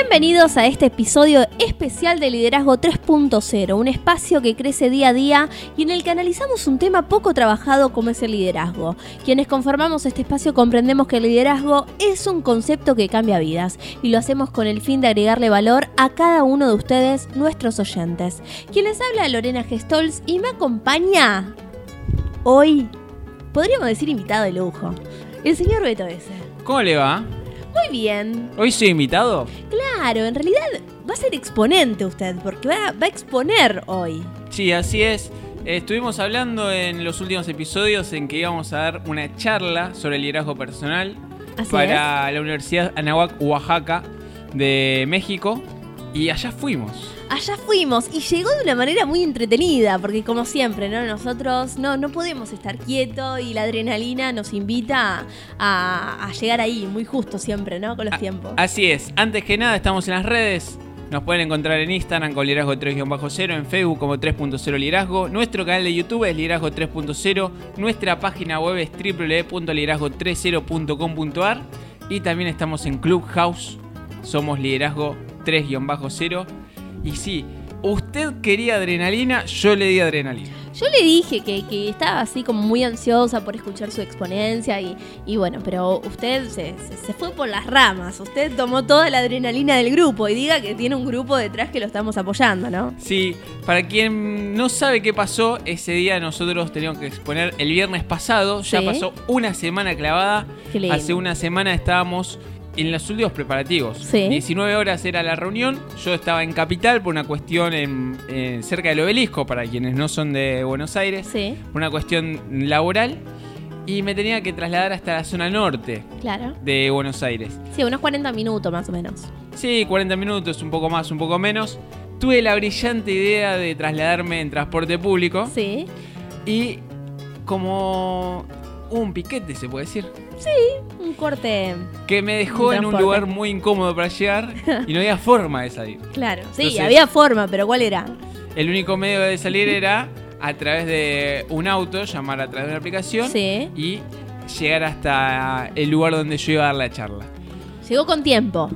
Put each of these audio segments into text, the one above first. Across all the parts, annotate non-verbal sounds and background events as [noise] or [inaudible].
Bienvenidos a este episodio especial de Liderazgo 3.0, un espacio que crece día a día y en el que analizamos un tema poco trabajado como es el liderazgo. Quienes conformamos este espacio comprendemos que el liderazgo es un concepto que cambia vidas y lo hacemos con el fin de agregarle valor a cada uno de ustedes, nuestros oyentes. Quien les habla Lorena Gestols y me acompaña hoy, podríamos decir invitado de lujo, el señor Beto S. ¿Cómo le va? Muy bien. ¿Hoy soy invitado? Claro, en realidad va a ser exponente usted, porque va, va a exponer hoy. Sí, así es. Estuvimos hablando en los últimos episodios en que íbamos a dar una charla sobre el liderazgo personal Así para la Universidad Anahuac, Oaxaca de México. Y allá fuimos. Allá fuimos y llegó de una manera muy entretenida, porque como siempre, ¿no? Nosotros no, no podemos estar quietos y la adrenalina nos invita a, a llegar ahí, muy justo siempre, ¿no? Con los A- tiempos. Así es. Antes que nada, estamos en las redes. Nos pueden encontrar en Instagram con Liderazgo 3-0, en Facebook como 3.0 Liderazgo. Nuestro canal de YouTube es Liderazgo 3.0. Nuestra página web es www.liderazgo30.com.ar. Y también estamos en Clubhouse. Somos Liderazgo 3-0. Y sí, usted quería adrenalina, yo le di adrenalina. Yo le dije que, que estaba así como muy ansiosa por escuchar su exponencia y, y bueno, pero usted se, se- se fue por las ramas, usted tomó toda la adrenalina del grupo y diga que tiene un grupo detrás que lo estamos apoyando, ¿no? Sí, para quien no sabe qué pasó, ese día nosotros teníamos que exponer el viernes pasado. Ya Sí. pasó una semana clavada. Hace una semana estábamos en los últimos preparativos. Sí. 19 horas era la reunión. Yo estaba en Capital por una cuestión en, en- cerca del obelisco, para quienes no son de Buenos Aires, Sí, por una cuestión laboral. Y me tenía que trasladar hasta la zona norte claro. de Buenos Aires. Sí, unos 40 minutos más o menos. Sí, 40 minutos, un poco más, un poco menos. Tuve la brillante idea de trasladarme en transporte público. Sí, Y como un piquete, se puede decir. Un corte, Que me dejó Un en un lugar muy incómodo para llegar y no había forma de salir. claro. Sí, Entonces- había forma, pero ¿cuál era? El único medio de salir era a través de un auto, llamar a través de una aplicación Sí, y llegar hasta el lugar donde yo iba a dar la charla. llegó con tiempo.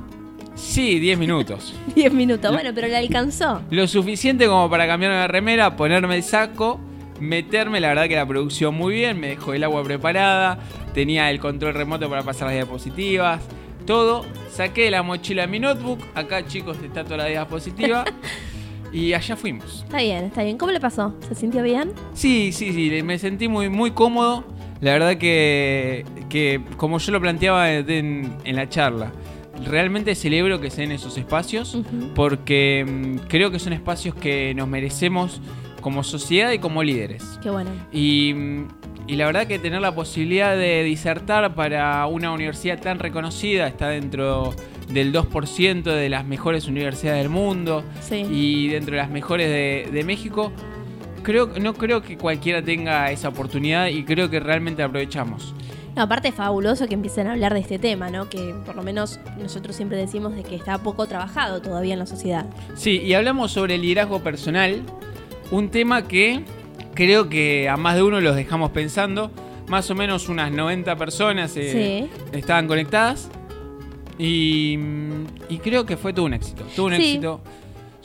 Sí, 10 minutos. [laughs] 10 minutos, bueno, pero le alcanzó. Lo suficiente como para cambiarme la remera, ponerme el saco, meterme. La verdad que la producción muy bien, me dejó el agua preparada, tenía el control remoto para pasar las diapositivas, todo. Saqué la mochila de mi notebook, acá chicos está toda la diapositiva. [laughs] y allá fuimos. Está bien, está bien. ¿Cómo le pasó? ¿Se sintió bien? Sí, sí, sí, me sentí muy, muy cómodo. La verdad que, que como yo lo planteaba en, en la charla, realmente celebro que se den esos espacios porque mm, creo que son espacios que nos merecemos como sociedad y como líderes. Qué bueno. Y, y la verdad que tener la posibilidad de disertar para una universidad tan reconocida, está dentro del 2% de las mejores universidades del mundo Sí. y dentro de las mejores de, de México, creo, no creo que cualquiera tenga esa oportunidad y creo que realmente aprovechamos. No, aparte es fabuloso que empiecen a hablar de este tema, ¿no? Que por lo menos nosotros siempre decimos de que está poco trabajado todavía en la sociedad. Sí, y hablamos sobre el liderazgo personal, un tema que creo que a más de uno los dejamos pensando. Más o menos unas 90 personas eh, estaban conectadas y, y creo que fue todo un éxito. Todo un Sí. éxito.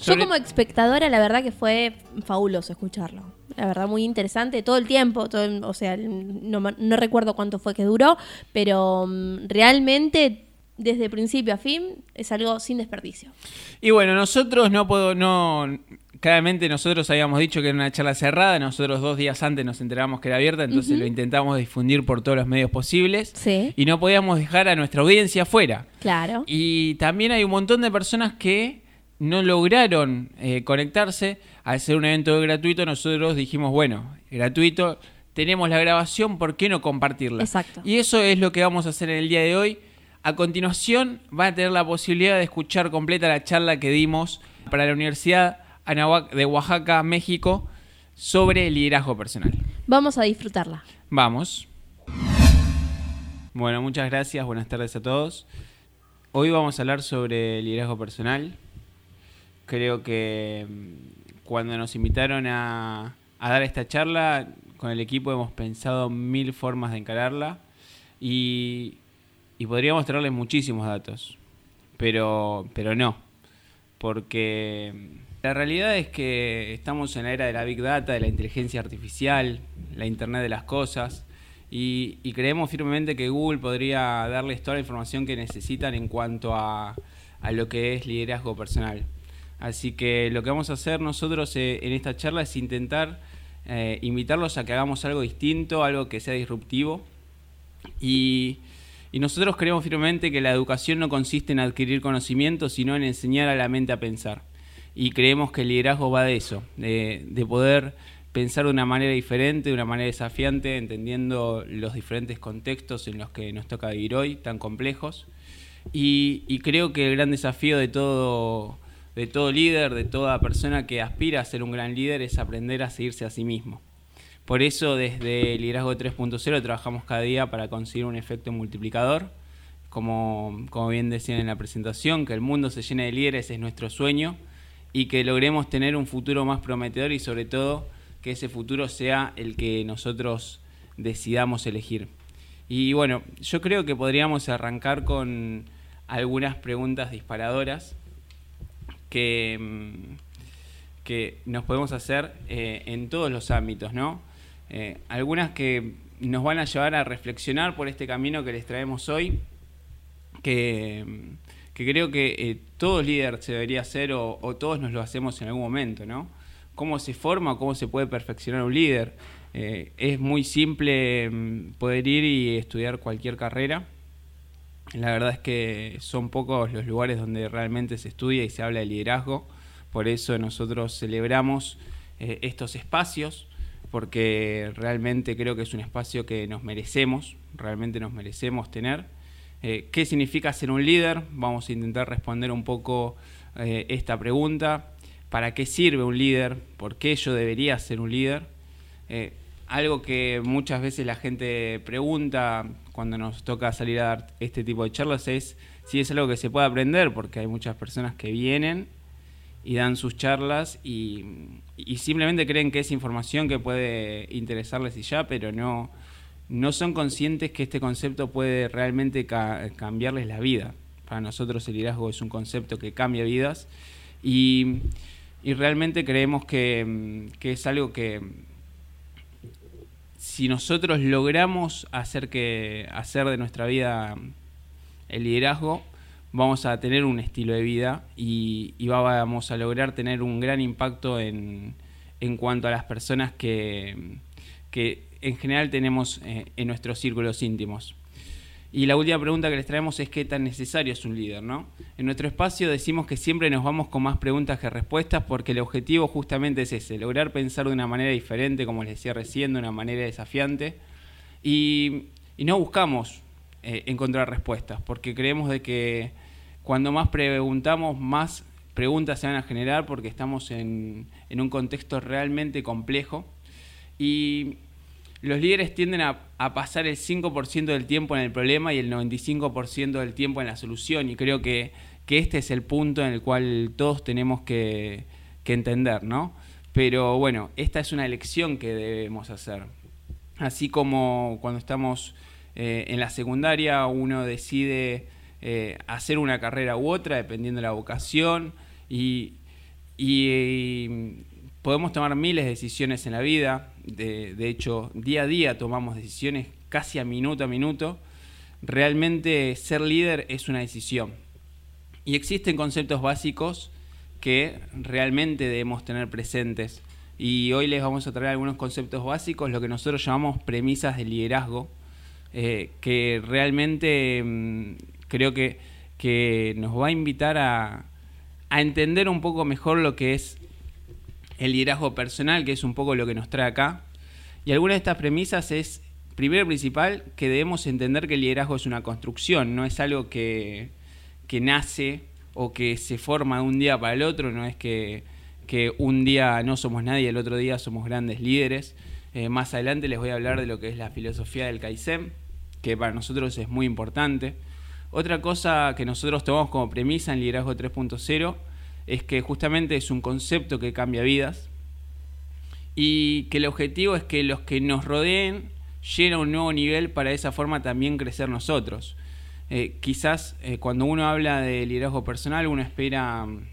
Yo como espectadora, la verdad que fue fabuloso escucharlo. La verdad, muy interesante todo el tiempo. Todo el- o sea, no recuerdo cuánto fue que duró, pero mm, realmente desde principio a fin es algo sin desperdicio. Y bueno, nosotros no puedo, no, claramente nosotros habíamos dicho que era una charla cerrada, nosotros dos días antes nos enteramos que era abierta, entonces lo intentamos difundir por todos los medios posibles Sí, y no podíamos dejar a nuestra audiencia afuera. claro. Y también hay un montón de personas que no lograron eh, conectarse. Al ser un evento gratuito, nosotros dijimos, bueno, gratuito, tenemos la grabación, ¿por qué no compartirla? Exacto. Y eso es lo que vamos a hacer en el día de hoy. A continuación, van a tener la posibilidad de escuchar completa la charla que dimos para la Universidad de Oaxaca, México, sobre liderazgo personal. Vamos a disfrutarla. Vamos. Bueno, muchas gracias, buenas tardes a todos. Hoy vamos a hablar sobre liderazgo personal. Creo que mm, cuando nos invitaron a, dar esta charla, con el equipo hemos pensado mil formas de encararla y, y podríamos traerles muchísimos datos, pero, pero no, porque la realidad es que estamos en la era de la Big Data, de la inteligencia artificial, la Internet de las Cosas, y, creemos firmemente que Google podría darles toda la información que necesitan en cuanto a, lo que es liderazgo personal. Así que lo que vamos a hacer nosotros eh, en esta charla es intentar eh, invitarlos a que hagamos algo distinto, algo que sea disruptivo. Y, y nosotros creemos firmemente que la educación no consiste en adquirir conocimiento, sino en enseñar a la mente a pensar. Y creemos que el liderazgo va de eso, de, de poder pensar de una manera diferente, de una manera desafiante, entendiendo los diferentes contextos en los que nos toca vivir hoy, tan complejos. Y, creo que el gran desafío de todo, de todo líder, de toda persona que aspira a ser un gran líder, es aprender a seguirse a sí mismo. Por eso desde Liderazgo 3.0 trabajamos cada día para conseguir un efecto multiplicador. Como, como bien decían en la presentación, que el mundo se llene de líderes es nuestro sueño y que logremos tener un futuro más prometedor y sobre todo que ese futuro sea el que nosotros decidamos elegir. Y bueno, yo creo que podríamos arrancar con algunas preguntas disparadoras que, mm, que nos podemos hacer eh, en todos los ámbitos, ¿no? Eh, algunas que nos van a llevar a reflexionar por este camino que les traemos hoy, que, mm, creo que eh, todo líder se debería hacer o, o, todos nos lo hacemos en algún momento, ¿no? cómo se forma, cómo se puede perfeccionar un líder. Eh, es muy simple mm, poder ir y estudiar cualquier carrera. La verdad es que son pocos los lugares donde realmente se estudia y se habla de liderazgo. Por eso nosotros celebramos eh, estos espacios, porque realmente creo que es un espacio que nos merecemos, realmente nos merecemos tener. Eh, ¿Qué significa ser un líder? Vamos a intentar responder un poco esta pregunta para qué sirve un líder, por qué yo debería ser un líder. Eh, algo que muchas veces la gente pregunta cuando nos toca salir a dar este tipo de charlas es si es algo que se puede aprender, porque hay muchas personas que vienen y dan sus charlas y, simplemente creen que es información que puede interesarles y ya, pero no, no son conscientes que este concepto puede realmente cambiarles la vida. Para nosotros el liderazgo es un concepto que cambia vidas y y realmente creemos que, mm, que, es algo que si nosotros logramos hacer, que, hacer de nuestra vida el liderazgo, vamos a tener un estilo de vida y, vamos a lograr tener un gran impacto en, en cuanto a las personas que, que en general tenemos eh, en nuestros círculos íntimos. Y la última pregunta que les traemos es qué tan necesario es un líder, ¿no? En nuestro espacio decimos que siempre nos vamos con más preguntas que respuestas porque el objetivo justamente es ese, lograr pensar de una manera diferente, como les decía recién, de una manera desafiante. Y, no buscamos eh, encontrar respuestas, porque creemos de que cuando más preguntamos, más preguntas se van a generar porque estamos en, en un contexto realmente complejo. Y los líderes tienden a, pasar el 5% del tiempo en el problema y el 95% del tiempo en la solución. Y creo que, este es el punto en el cual todos tenemos que, entender, ¿no? Pero bueno, esta es una elección que debemos hacer. Así como cuando estamos eh, en la secundaria, uno decide eh, hacer una carrera u otra, dependiendo de la vocación, y, y podemos tomar miles de decisiones en la vida, de, hecho día a día tomamos decisiones casi a minuto a minuto, realmente ser líder es una decisión. Y existen conceptos básicos que realmente debemos tener presentes. Y hoy les vamos a traer algunos conceptos básicos, lo que nosotros llamamos premisas de liderazgo, eh, que realmente mm, creo que, que, nos va a invitar a, a entender un poco mejor lo que es el liderazgo personal, que es un poco lo que nos trae acá. Y alguna de estas premisas es, primero principal, que debemos entender que el liderazgo es una construcción, no es algo que, nace o que se forma de un día para el otro, no es que, un día no somos nadie y el otro día somos grandes líderes. Eh, más adelante les voy a hablar de lo que es la filosofía del Kaizen, que para nosotros es muy importante. Otra cosa que nosotros tomamos como premisa en Liderazgo 3.0 es que justamente es un concepto que cambia vidas y que el objetivo es que los que nos rodeen lleguen a un nuevo nivel para de esa forma también crecer nosotros. Eh, quizás eh, cuando uno habla de liderazgo personal, uno espera mm,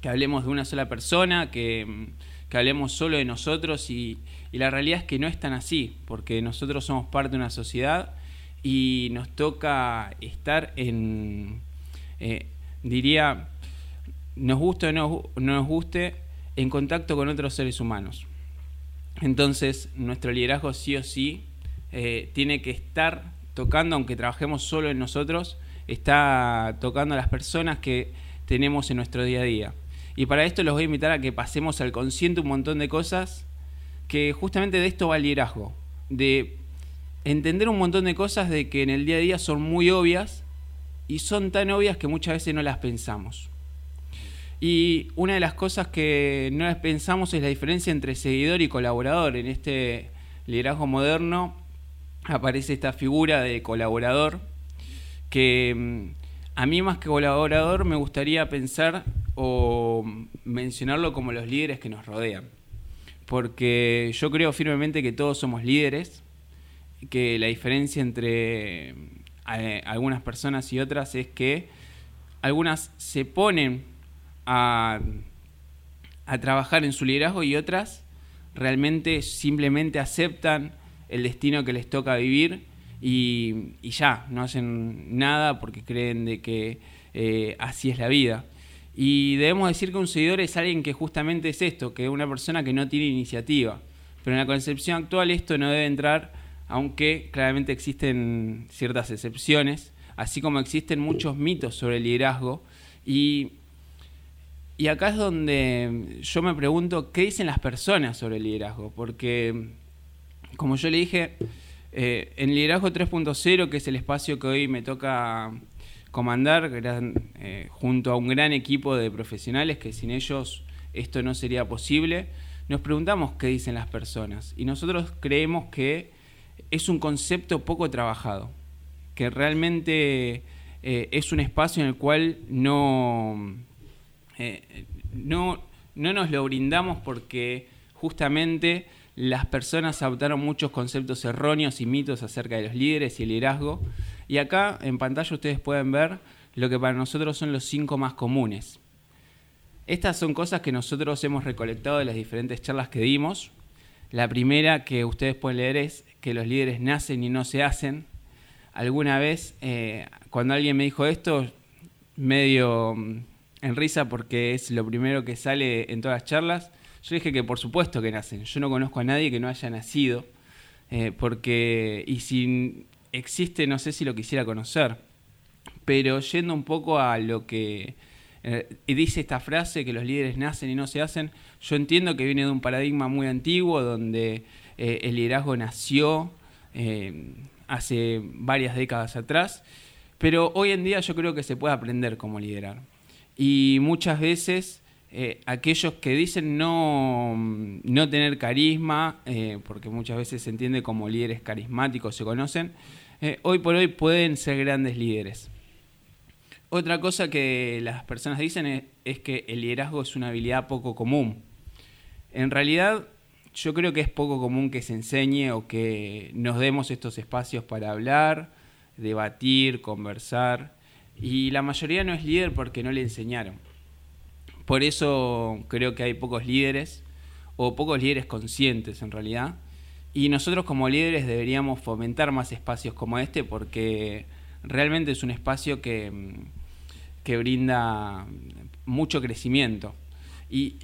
que hablemos de una sola persona, que, mm, que hablemos solo de nosotros y, y, la realidad es que no es tan así, porque nosotros somos parte de una sociedad y nos toca estar en, eh, diría, nos guste o no, nos guste, en contacto con otros seres humanos. Entonces, nuestro liderazgo sí o sí eh, tiene que estar tocando, aunque trabajemos solo en nosotros, está tocando a las personas que tenemos en nuestro día a día. Y para esto los voy a invitar a que pasemos al consciente un montón de cosas que justamente de esto va el liderazgo, de entender un montón de cosas de que en el día a día son muy obvias y son tan obvias que muchas veces no las pensamos. Y una de las cosas que no pensamos es la diferencia entre seguidor y colaborador. En este liderazgo moderno aparece esta figura de colaborador que mm, a mí más que colaborador me gustaría pensar o mencionarlo como los líderes que nos rodean. Porque yo creo firmemente que todos somos líderes, que la diferencia entre eh, algunas personas y otras es que algunas se ponen a, trabajar en su liderazgo y otras realmente simplemente aceptan el destino que les toca vivir y, ya, no hacen nada porque creen de que eh, así es la vida. Y debemos decir que un seguidor es alguien que justamente es esto, que es una persona que no tiene iniciativa. Pero en la concepción actual esto no debe entrar, aunque claramente existen ciertas excepciones, así como existen muchos mitos sobre el liderazgo. Y, y acá es donde yo me pregunto, ¿qué dicen las personas sobre el liderazgo? Porque como yo le dije, eh, en Liderazgo 3.0, que es el espacio que hoy me toca comandar, eh, junto a un gran equipo de profesionales que sin ellos esto no sería posible, nos preguntamos qué dicen las personas. Y nosotros creemos que es un concepto poco trabajado, que realmente eh, es un espacio en el cual no, no, no nos lo brindamos porque justamente las personas adoptaron muchos conceptos erróneos y mitos acerca de los líderes y el liderazgo. Y acá en pantalla ustedes pueden ver lo que para nosotros son los cinco más comunes. Estas son cosas que nosotros hemos recolectado de las diferentes charlas que dimos. La primera que ustedes pueden leer es que los líderes nacen y no se hacen. Alguna vez, eh, cuando alguien me dijo esto, medio mm, en risa porque es lo primero que sale en todas las charlas, yo dije que por supuesto que nacen. Yo no conozco a nadie que no haya nacido. Eh, porque, y si existe, no sé si lo quisiera conocer. Pero yendo un poco a lo que eh, dice esta frase, que los líderes nacen y no se hacen, yo entiendo que viene de un paradigma muy antiguo donde eh, el liderazgo nació hace varias décadas atrás. Pero hoy en día yo creo que se puede aprender cómo liderar. Y muchas veces eh, aquellos que dicen no, no tener carisma, eh, porque muchas veces se entiende como líderes carismáticos, se conocen, eh, hoy por hoy pueden ser grandes líderes. Otra cosa que las personas dicen es, que el liderazgo es una habilidad poco común. En realidad, yo creo que es poco común que se enseñe o que nos demos estos espacios para hablar, debatir, conversar. Y la mayoría no es líder porque no le enseñaron. Por eso creo que hay pocos líderes, o pocos líderes conscientes en realidad. Y nosotros como líderes deberíamos fomentar más espacios como este porque realmente es un espacio que, que brinda mucho crecimiento. Y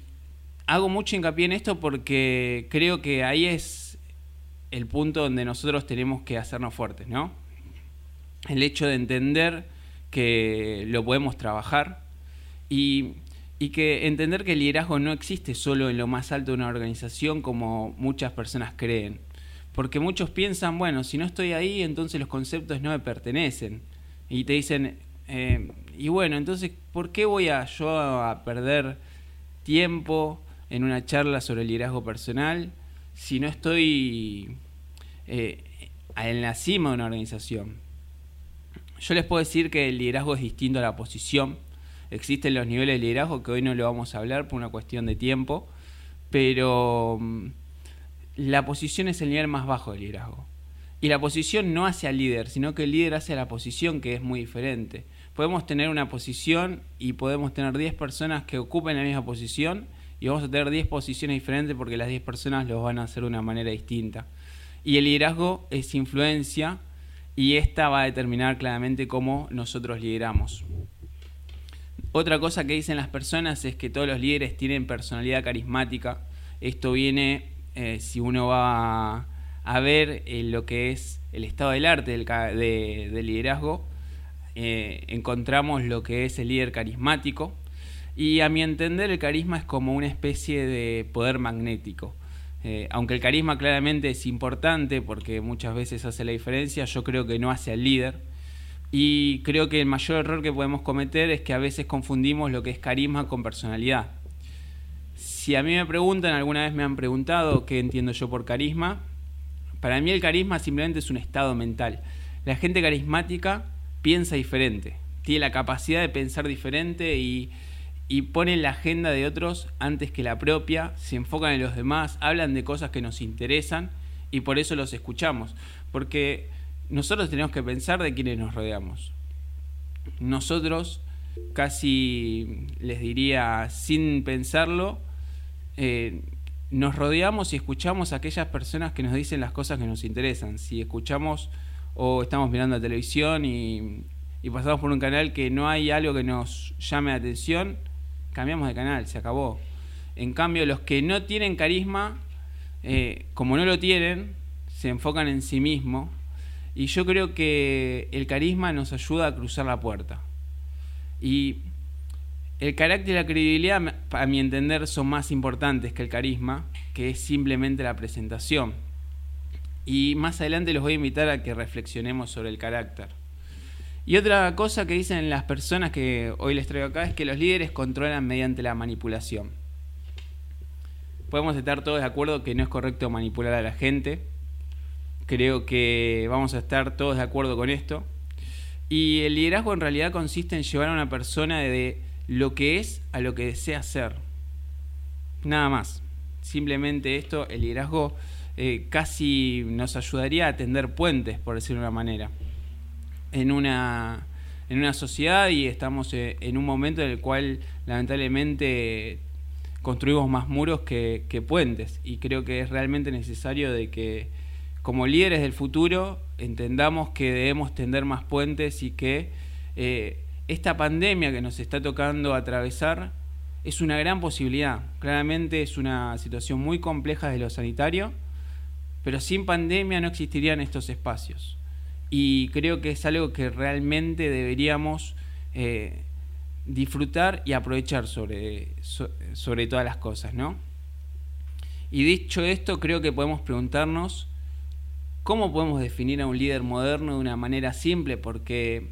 hago mucho hincapié en esto porque creo que ahí es el punto donde nosotros tenemos que hacernos fuertes, ¿no? El hecho de entender que lo podemos trabajar y y que entender que el liderazgo no existe solo en lo más alto de una organización como muchas personas creen. Porque muchos piensan, bueno, si no estoy ahí, entonces los conceptos no me pertenecen. Y te dicen, eh, y bueno, entonces, ¿por qué voy a yo a perder tiempo en una charla sobre el liderazgo personal si no estoy eh, en la cima de una organización? Yo les puedo decir que el liderazgo es distinto a la posición existen los niveles de liderazgo que hoy no lo vamos a hablar por una cuestión de tiempo, pero mm, la posición es el nivel más bajo del liderazgo. Y la posición no hace al líder, sino que el líder hace a la posición, que es muy diferente. Podemos tener una posición y podemos tener 10 personas que ocupen la misma posición y vamos a tener 10 posiciones diferentes porque las 10 personas lo van a hacer de una manera distinta. Y el liderazgo es influencia y esta va a determinar claramente cómo nosotros lideramos. Otra cosa que dicen las personas es que todos los líderes tienen personalidad carismática. Esto viene, eh, si uno va a, ver eh, lo que es el estado del arte del, liderazgo, eh, encontramos lo que es el líder carismático. Y a mi entender el carisma es como una especie de poder magnético. Aunque el carisma claramente es importante porque muchas veces hace la diferencia, yo creo que no hace al líder y creo que el mayor error que podemos cometer es que a veces confundimos lo que es carisma con personalidad. Si a mí me preguntan, alguna vez me han preguntado qué entiendo yo por carisma, para mí el carisma simplemente es un estado mental. La gente carismática piensa diferente, tiene la capacidad de pensar diferente y, y pone la agenda de otros antes que la propia, se enfocan en los demás, hablan de cosas que nos interesan y por eso los escuchamos. Porque nosotros tenemos que pensar de quiénes nos rodeamos. Nosotros, casi les diría sin pensarlo, eh, nos rodeamos y escuchamos a aquellas personas que nos dicen las cosas que nos interesan. Si escuchamos o estamos mirando la televisión y, pasamos por un canal que no hay algo que nos llame la atención, cambiamos de canal, se acabó. En cambio, los que no tienen carisma, eh, como no lo tienen, se enfocan en sí mismos y yo creo que el carisma nos ayuda a cruzar la puerta. Y el carácter y la credibilidad, a mi entender, son más importantes que el carisma, que es simplemente la presentación. Y más adelante los voy a invitar a que reflexionemos sobre el carácter. Y otra cosa que dicen las personas que hoy les traigo acá es que los líderes controlan mediante la manipulación. Podemos estar todos de acuerdo que no es correcto manipular a la gente, Creo que vamos a estar todos de acuerdo con esto. Y el liderazgo en realidad consiste en llevar a una persona de lo que es a lo que desea ser. Nada más. Simplemente esto, el liderazgo eh, casi nos ayudaría a tender puentes, por decirlo de una manera, en una, en una sociedad y estamos eh, en un momento en el cual lamentablemente construimos más muros que, puentes y creo que es realmente necesario de que como líderes del futuro entendamos que debemos tender más puentes y que eh, esta pandemia que nos está tocando atravesar es una gran posibilidad. Claramente es una situación muy compleja de lo sanitario, pero sin pandemia no existirían estos espacios. Y creo que es algo que realmente deberíamos eh, disfrutar y aprovechar sobre, sobre todas las cosas, ¿no? Y dicho esto, creo que podemos preguntarnos ¿Cómo podemos definir a un líder moderno de una manera simple? Porque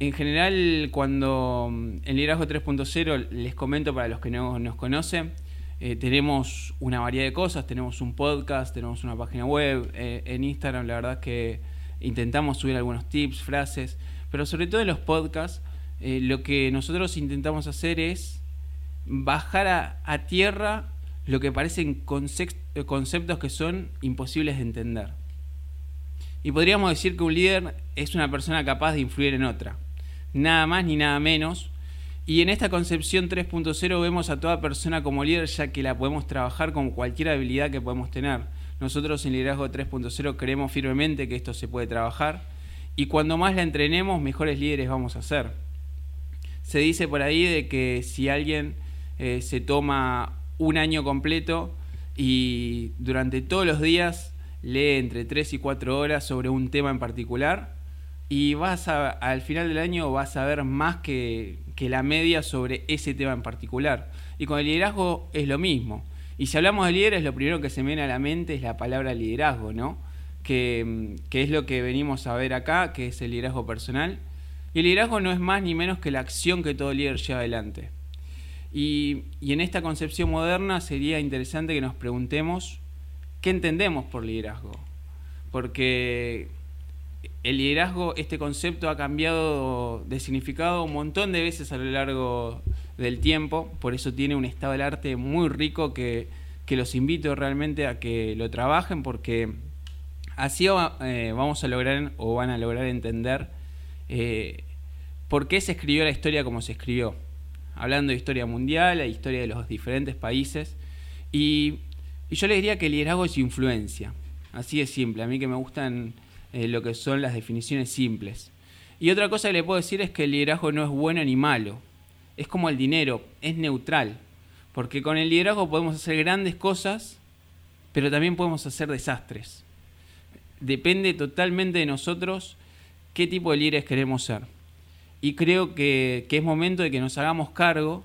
en general cuando mm, en Liderazgo 3.0 les comento para los que no nos conocen, eh, tenemos una variedad de cosas, tenemos un podcast, tenemos una página web, eh, en Instagram la verdad que intentamos subir algunos tips, frases, pero sobre todo en los podcasts eh, lo que nosotros intentamos hacer es bajar a tierra lo que parecen conceptos que son imposibles de entender. Y podríamos decir que un líder es una persona capaz de influir en otra, nada más ni nada menos. Y en esta concepción 3.0 vemos a toda persona como líder ya que la podemos trabajar con cualquier habilidad que podemos tener. Nosotros en Liderazgo 3.0 creemos firmemente que esto se puede trabajar y cuando más la entrenemos, mejores líderes vamos a ser. Se dice por ahí de que si alguien eh, se toma un año completo y durante todos los días lee entre 3 y 4 horas sobre un tema en particular y vas a, al final del año vas a ver más que, que la media sobre ese tema en particular. Y con el liderazgo es lo mismo. Y si hablamos de líderes, lo primero que se me viene a la mente es la palabra liderazgo, ¿no? Que, que, es lo que venimos a ver acá, que es el liderazgo personal. Y el liderazgo no es más ni menos que la acción que todo líder lleva adelante. Y, en esta concepción moderna sería interesante que nos preguntemos qué entendemos por liderazgo. Porque el liderazgo, este concepto ha cambiado de significado un montón de veces a lo largo del tiempo, por eso tiene un estado del arte muy rico que, los invito realmente a que lo trabajen porque así eh, vamos a lograr o van a lograr entender eh, por qué se escribió la historia como se escribió, hablando de historia mundial, la historia de los diferentes países y, y yo les diría que el liderazgo es influencia, así de simple, a mí que me gustan eh, lo que son las definiciones simples. Y otra cosa que le puedo decir es que el liderazgo no es bueno ni malo. Es como el dinero, es neutral. Porque con el liderazgo podemos hacer grandes cosas, pero también podemos hacer desastres. Depende totalmente de nosotros qué tipo de líderes queremos ser. Y creo que, es momento de que nos hagamos cargo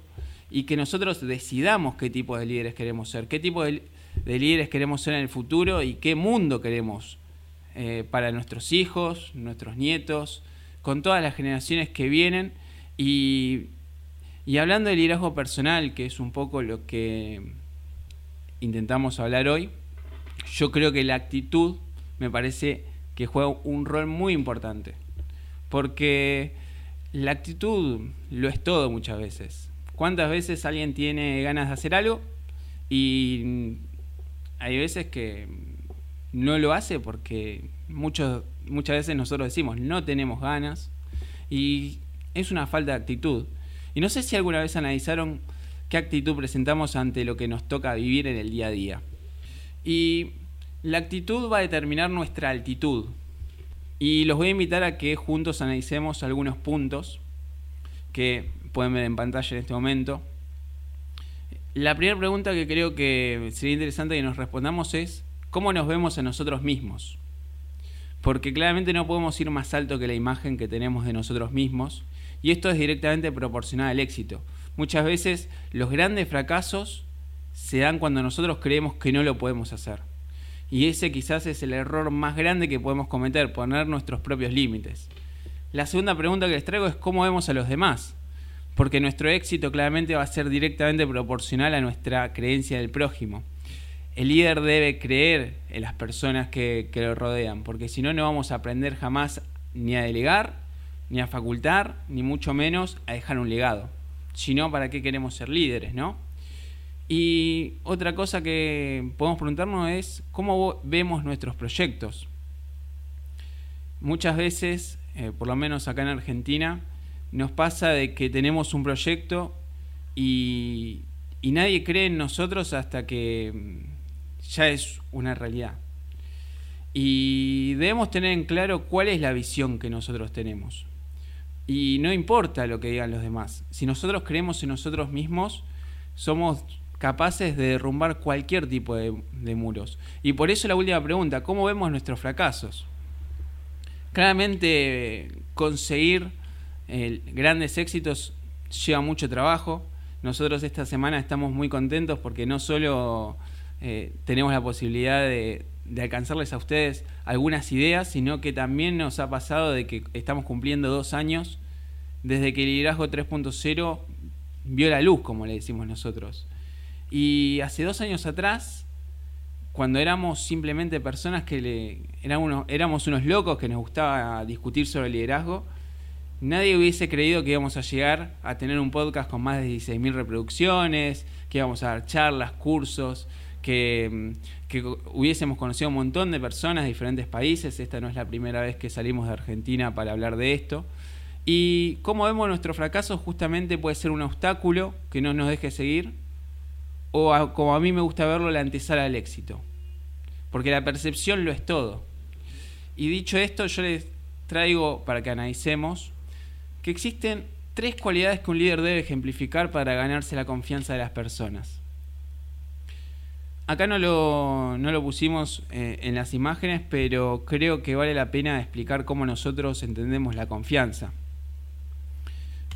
y que nosotros decidamos qué tipo de líderes queremos ser, qué tipo de, de líderes queremos ser en el futuro y qué mundo queremos eh, para nuestros hijos, nuestros nietos, con todas las generaciones que vienen. Y, hablando del liderazgo personal, que es un poco lo que intentamos hablar hoy, yo creo que la actitud me parece que juega un rol muy importante. Porque la actitud lo es todo muchas veces. ¿Cuántas veces alguien tiene ganas de hacer algo y hay veces que no lo hace porque muchos, muchas veces nosotros decimos no tenemos ganas y es una falta de actitud. Y no sé si alguna vez analizaron qué actitud presentamos ante lo que nos toca vivir en el día a día. Y la actitud va a determinar nuestra altitud. Y los voy a invitar a que juntos analicemos algunos puntos que pueden ver en pantalla en este momento. La primera pregunta que creo que sería interesante que nos respondamos es, cómo nos vemos a nosotros mismos. Porque claramente no podemos ir más alto que la imagen que tenemos de nosotros mismos y esto es directamente proporcional al éxito. Muchas veces los grandes fracasos se dan cuando nosotros creemos que no lo podemos hacer. Y ese quizás es el error más grande que podemos cometer, poner nuestros propios límites. La segunda pregunta que les traigo es cómo vemos a los demás. Porque nuestro éxito claramente va a ser directamente proporcional a nuestra creencia del prójimo el líder debe creer en las personas que, lo rodean, porque si no, no vamos a aprender jamás ni a delegar, ni a facultar, ni mucho menos a dejar un legado. Si no, ¿para qué queremos ser líderes, no? Y otra cosa que podemos preguntarnos es cómo vemos nuestros proyectos. Muchas veces, eh, por lo menos acá en Argentina, nos pasa de que tenemos un proyecto y nadie cree en nosotros hasta que ya es una realidad. Y debemos tener en claro cuál es la visión que nosotros tenemos. Y no importa lo que digan los demás. Si nosotros creemos en nosotros mismos, somos capaces de derrumbar cualquier tipo de, muros. Y por eso la última pregunta, ¿cómo vemos nuestros fracasos? Claramente conseguir eh, grandes éxitos lleva mucho trabajo. Nosotros esta semana estamos muy contentos porque no solo eh, tenemos la posibilidad de, alcanzarles a ustedes algunas ideas, sino que también nos ha pasado de que estamos cumpliendo dos años desde que el liderazgo 3.0 vio la luz, como le decimos nosotros. Y hace dos años atrás, cuando éramos simplemente personas que le, éramos unos locos que nos gustaba discutir sobre liderazgo, nadie hubiese creído que íbamos a llegar a tener un podcast con más de 16.000 reproducciones, que íbamos a dar charlas, cursos, que, hubiésemos conocido un montón de personas de diferentes países. Esta no es la primera vez que salimos de Argentina para hablar de esto. Y cómo vemos nuestro fracaso justamente puede ser un obstáculo que no nos deje seguir o como a mí me gusta verlo, la antesala al éxito. Porque la percepción lo es todo. Y dicho esto, yo les traigo para que analicemos que existen tres cualidades que un líder debe ejemplificar para ganarse la confianza de las personas. Acá no lo, no lo pusimos eh, en las imágenes, pero creo que vale la pena explicar cómo nosotros entendemos la confianza.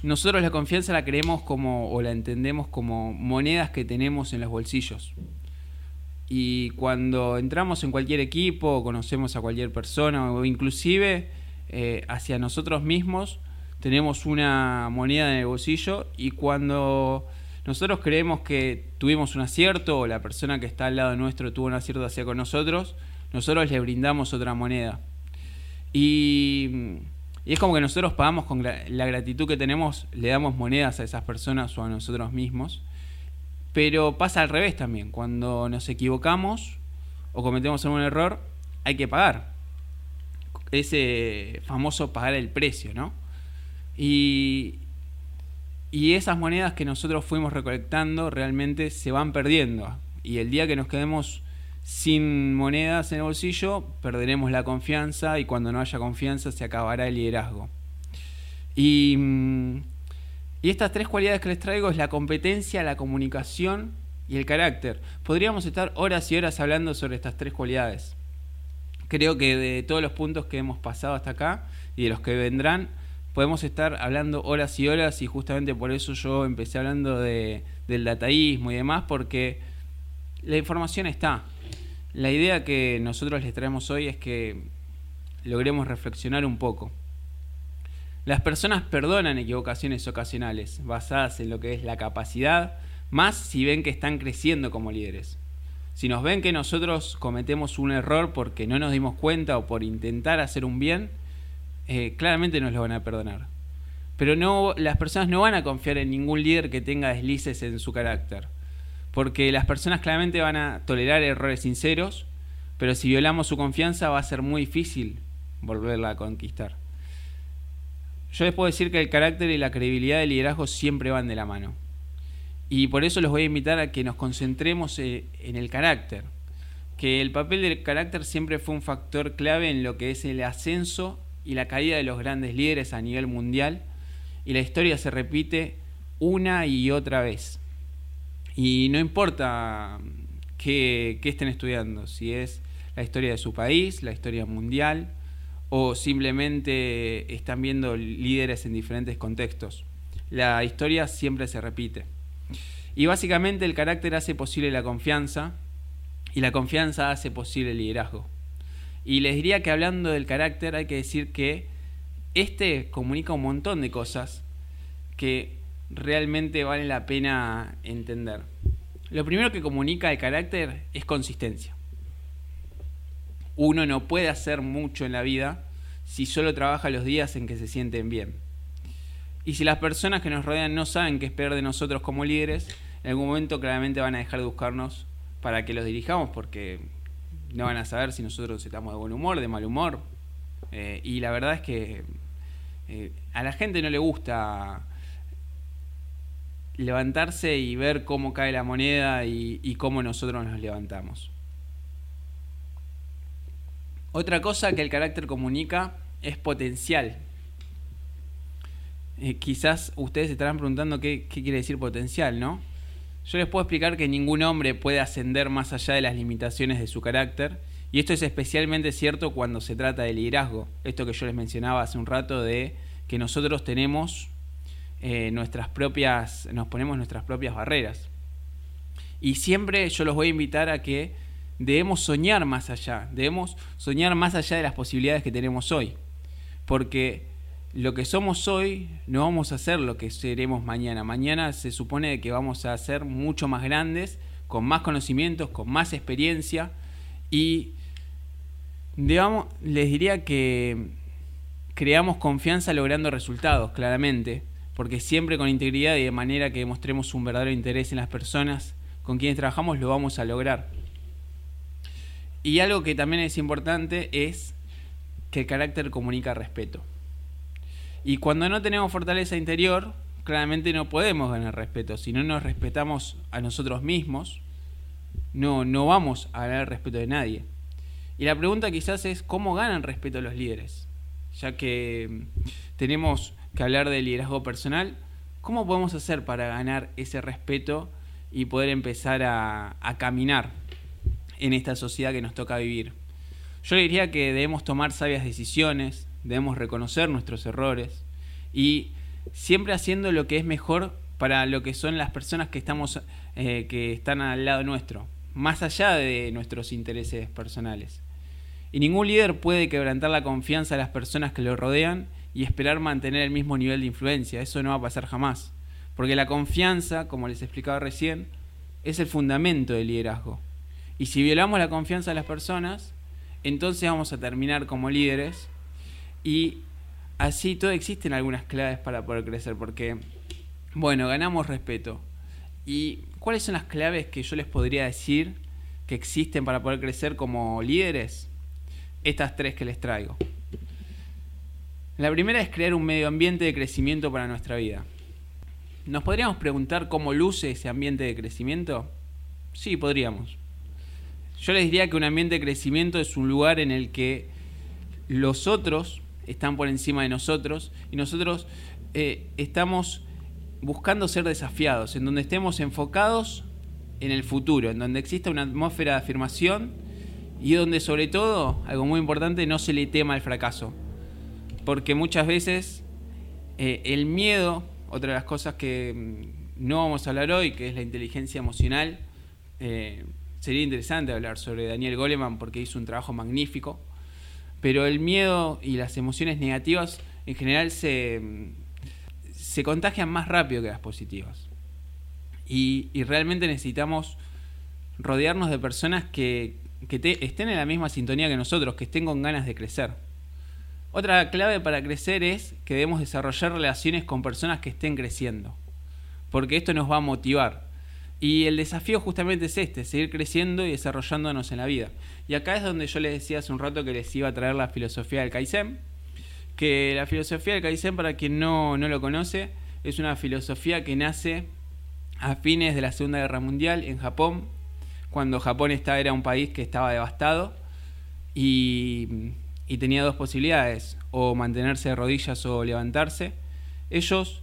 Nosotros la confianza la creemos como, o la entendemos como monedas que tenemos en los bolsillos. Y cuando entramos en cualquier equipo, conocemos a cualquier persona, o inclusive eh, hacia nosotros mismos, tenemos una moneda en el bolsillo y cuando nosotros creemos que tuvimos un acierto o la persona que está al lado nuestro tuvo un acierto hacia con nosotros, nosotros le brindamos otra moneda. Y, es como que nosotros pagamos con la, la gratitud que tenemos, le damos monedas a esas personas o a nosotros mismos. Pero pasa al revés también. Cuando nos equivocamos o cometemos algún error, hay que pagar. Ese famoso pagar el precio, ¿no? Y, y esas monedas que nosotros fuimos recolectando realmente se van perdiendo. Y el día que nos quedemos sin monedas en el bolsillo, perderemos la confianza y cuando no haya confianza se acabará el liderazgo. Y, mm, y estas tres cualidades que les traigo es la competencia, la comunicación y el carácter. Podríamos estar horas y horas hablando sobre estas tres cualidades. Creo que de todos los puntos que hemos pasado hasta acá y de los que vendrán, podemos estar hablando horas y horas y justamente por eso yo empecé hablando de, del dataísmo y demás, porque la información está. La idea que nosotros les traemos hoy es que logremos reflexionar un poco. Las personas perdonan equivocaciones ocasionales, basadas en lo que es la capacidad, más si ven que están creciendo como líderes. Si nos ven que nosotros cometemos un error porque no nos dimos cuenta o por intentar hacer un bien, eh, claramente nos lo van a perdonar. Pero no, las personas no van a confiar en ningún líder que tenga deslices en su carácter. Porque las personas claramente van a tolerar errores sinceros, pero si violamos su confianza va a ser muy difícil volverla a conquistar. Yo les puedo decir que el carácter y la credibilidad del liderazgo siempre van de la mano. Y por eso los voy a invitar a que nos concentremos eh, en el carácter. Que el papel del carácter siempre fue un factor clave en lo que es el ascenso y la caída de los grandes líderes a nivel mundial. Y la historia se repite una y otra vez. Y no importa qué, qué estén estudiando, si es la historia de su país, la historia mundial, o simplemente están viendo líderes en diferentes contextos. La historia siempre se repite. Y básicamente el carácter hace posible la confianza y la confianza hace posible el liderazgo. Y les diría que hablando del carácter hay que decir que este comunica un montón de cosas que realmente vale la pena entender. Lo primero que comunica el carácter es consistencia. Uno no puede hacer mucho en la vida si solo trabaja los días en que se sienten bien. Y si las personas que nos rodean no saben qué esperar de nosotros como líderes, en algún momento claramente van a dejar de buscarnos para que los dirijamos porque no van a saber si nosotros estamos de buen humor, de mal humor. Eh, y la verdad es que eh, a la gente no le gusta levantarse y ver cómo cae la moneda y, cómo nosotros nos levantamos. Otra cosa que el carácter comunica es potencial. Eh, quizás ustedes estarán preguntando qué quiere decir potencial, ¿no? Yo les puedo explicar que ningún hombre puede ascender más allá de las limitaciones de su carácter, y esto es especialmente cierto cuando se trata de liderazgo. Esto que yo les mencionaba hace un rato de que nosotros tenemos eh, nuestras propias, nos ponemos nuestras propias barreras. Y siempre yo los voy a invitar a que debemos soñar más allá, debemos soñar más allá de las posibilidades que tenemos hoy. Porque lo que somos hoy no vamos a ser lo que seremos mañana. Mañana se supone que vamos a ser mucho más grandes, con más conocimientos, con más experiencia y les diría que creamos confianza logrando resultados, claramente, porque siempre con integridad y de manera que demostremos un verdadero interés en las personas con quienes trabajamos lo vamos a lograr. Y algo que también es importante es que el carácter comunica respeto. Y cuando no tenemos fortaleza interior, claramente no podemos ganar respeto. Si no nos respetamos a nosotros mismos, no, no vamos a ganar el respeto de nadie. Y la pregunta quizás es, ¿cómo ganan respeto los líderes? Ya que mm, tenemos que hablar de liderazgo personal, ¿cómo podemos hacer para ganar ese respeto y poder empezar a, a caminar en esta sociedad que nos toca vivir? Yo diría que debemos tomar sabias decisiones, debemos reconocer nuestros errores y siempre haciendo lo que es mejor para lo que son las personas que estamos eh, que están al lado nuestro, más allá de nuestros intereses personales. Y ningún líder puede quebrantar la confianza de las personas que lo rodean y esperar mantener el mismo nivel de influencia. Eso no va a pasar jamás. Porque la confianza, como les explicaba recién, es el fundamento del liderazgo. Y si violamos la confianza de las personas, entonces vamos a terminar como líderes Y así todo existen algunas claves para poder crecer, porque, bueno, ganamos respeto. ¿Y cuáles son las claves que yo les podría decir que existen para poder crecer como líderes? Estas tres que les traigo. La primera es crear un medio ambiente de crecimiento para nuestra vida. ¿Nos podríamos preguntar cómo luce ese ambiente de crecimiento? Sí, podríamos. Yo les diría que un ambiente de crecimiento es un lugar en el que los otros están por encima de nosotros y nosotros eh, estamos buscando ser desafiados, en donde estemos enfocados en el futuro, en donde exista una atmósfera de afirmación y donde sobre todo, algo muy importante, no se le tema el fracaso. Porque muchas veces eh, el miedo, otra de las cosas que mm, no vamos a hablar hoy, que es la inteligencia emocional, eh, sería interesante hablar sobre Daniel Goleman porque hizo un trabajo magnífico, pero el miedo y las emociones negativas en general se, se contagian más rápido que las positivas. Y, realmente necesitamos rodearnos de personas que, estén en la misma sintonía que nosotros, que estén con ganas de crecer. Otra clave para crecer es que debemos desarrollar relaciones con personas que estén creciendo, porque esto nos va a motivar. Y el desafío justamente es este, seguir creciendo y desarrollándonos en la vida. Y acá es donde yo les decía hace un rato que les iba a traer la filosofía del Kaizen, que la filosofía del Kaizen, para quien no, no lo conoce, es una filosofía que nace a fines de la Segunda Guerra Mundial en Japón, cuando Japón estaba, era un país que estaba devastado y, y tenía dos posibilidades, o mantenerse de rodillas o levantarse. Ellos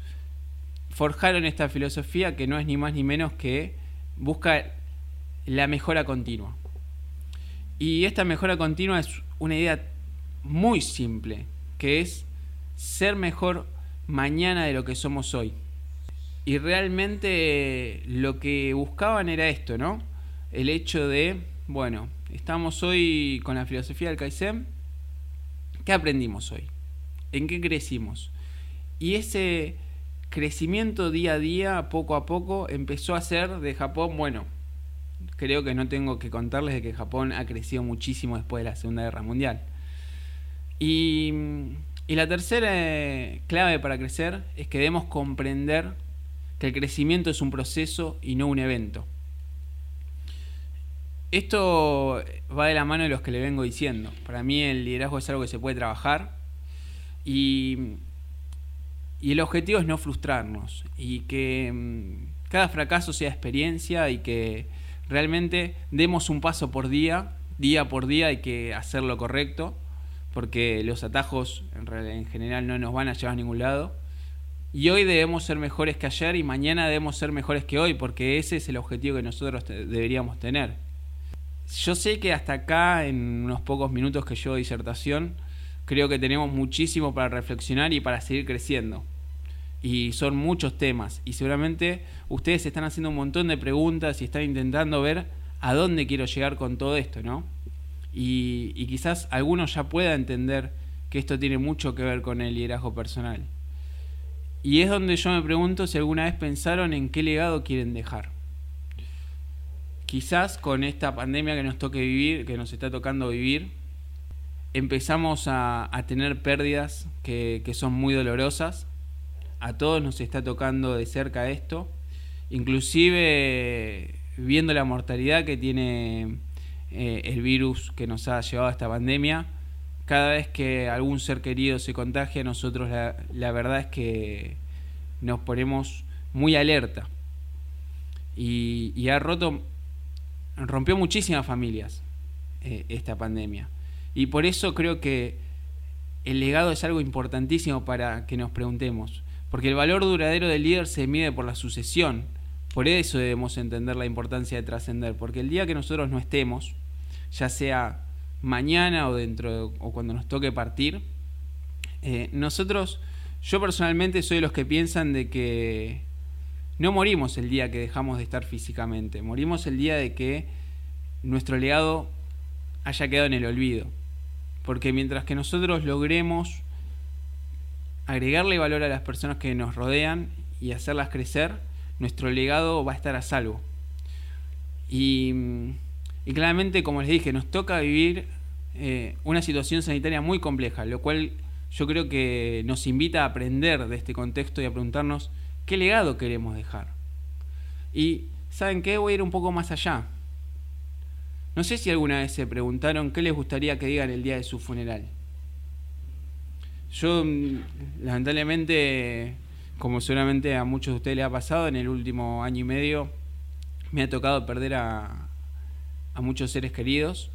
forjaron esta filosofía que no es ni más ni menos que busca la mejora continua. Y esta mejora continua es una idea muy simple, que es ser mejor mañana de lo que somos hoy. Y realmente lo que buscaban era esto, ¿no? El hecho de, bueno, estamos hoy con la filosofía del Kaizen. ¿Qué aprendimos hoy? ¿En qué crecimos? Y ese crecimiento día a día, poco a poco, empezó a ser de Japón, bueno, creo que no tengo que contarles de que Japón ha crecido muchísimo después de la Segunda Guerra Mundial. Y, y la tercera eh, clave para crecer es que debemos comprender que el crecimiento es un proceso y no un evento. Esto va de la mano de los que le vengo diciendo. Para mí el liderazgo es algo que se puede trabajar y y el objetivo es no frustrarnos y que mm, cada fracaso sea experiencia y que realmente demos un paso por día, día por día hay que hacer lo correcto, porque los atajos en, general no nos van a llevar a ningún lado. Y hoy debemos ser mejores que ayer y mañana debemos ser mejores que hoy, porque ese es el objetivo que nosotros deberíamos tener. Yo sé que hasta acá, en unos pocos minutos que llevo disertación, creo que tenemos muchísimo para reflexionar y para seguir creciendo. Y son muchos temas. Y seguramente ustedes están haciendo un montón de preguntas y están intentando ver a dónde quiero llegar con todo esto, ¿no? Y, quizás alguno ya pueda entender que esto tiene mucho que ver con el liderazgo personal. Y es donde yo me pregunto si alguna vez pensaron en qué legado quieren dejar. Quizás con esta pandemia que nos toque vivir, que nos está tocando vivir, empezamos a, tener pérdidas que, son muy dolorosas. A todos nos está tocando de cerca esto. Inclusive viendo la mortalidad que tiene eh, el virus que nos ha llevado a esta pandemia, cada vez que algún ser querido se contagia, nosotros la, verdad es que nos ponemos muy alerta. Y, ha roto, rompió muchísimas familias eh, esta pandemia. Y por eso creo que el legado es algo importantísimo para que nos preguntemos. Porque el valor duradero del líder se mide por la sucesión. Por eso debemos entender la importancia de trascender. Porque el día que nosotros no estemos, ya sea mañana o dentro o cuando nos toque partir, eh, nosotros, yo personalmente soy de los que piensan de que no morimos el día que dejamos de estar físicamente, morimos el día de que nuestro legado haya quedado en el olvido. Porque mientras que nosotros logremos agregarle valor a las personas que nos rodean y hacerlas crecer, nuestro legado va a estar a salvo. Y, claramente, como les dije, nos toca vivir eh, una situación sanitaria muy compleja, lo cual yo creo que nos invita a aprender de este contexto y a preguntarnos qué legado queremos dejar. Y, ¿saben qué? Voy a ir un poco más allá. No sé si alguna vez se preguntaron qué les gustaría que digan el día de su funeral. Yo, mm, lamentablemente, como seguramente a muchos de ustedes les ha pasado, en el último año y medio me ha tocado perder a, muchos seres queridos.